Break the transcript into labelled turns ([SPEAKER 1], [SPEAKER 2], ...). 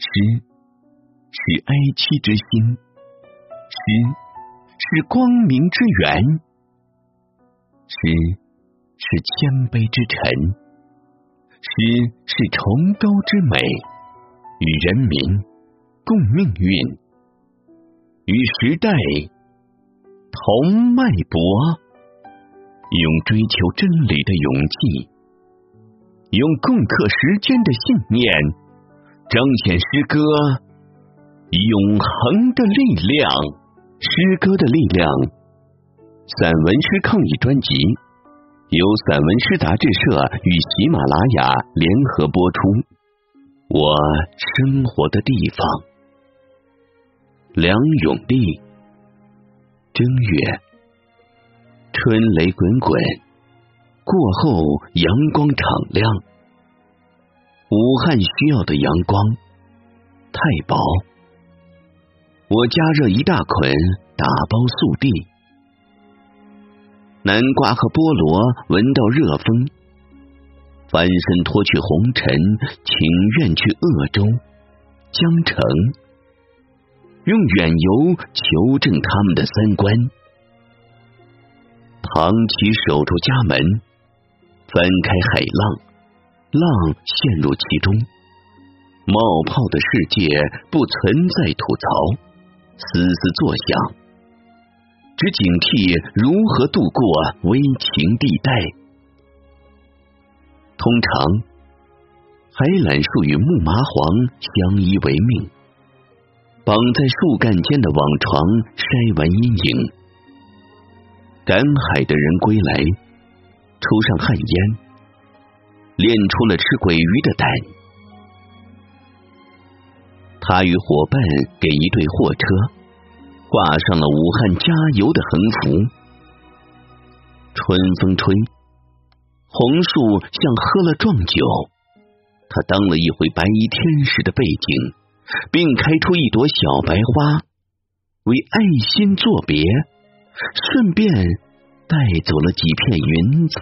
[SPEAKER 1] 诗是哀戚之心，诗是光明之源，诗是谦卑之臣，诗是崇高之美，与人民共命运，与时代同脉搏。用追求真理的勇气，用共克时艰的信念，彰显诗歌永恒的力量。诗歌的力量，散文诗抗议专辑由散文诗杂志社与喜马拉雅联合播出。我生活的地方，梁永利，正月。春雷滚滚，过后阳光敞亮。武汉需要的阳光太薄，我加热一大捆，打包速递。南瓜和菠萝闻到热风，翻身脱去红尘，情愿去鄂州、江城，用远游求证他们的三观。唐琪守住家门，翻开海浪，浪陷入其中。冒泡的世界不存在吐槽，思思作响，只警惕如何度过危情地带。通常，海榄树与木麻黄相依为命，绑在树干间的网床筛完阴影。赶海的人归来，抽上旱烟，练出了吃鬼鱼的胆。他与伙伴给一对货车挂上了武汉加油的横幅。春风吹，红树像喝了壮酒，他当了一回白衣天使的背景，并开出一朵小白花，为爱心作别。顺便带走了几片云彩。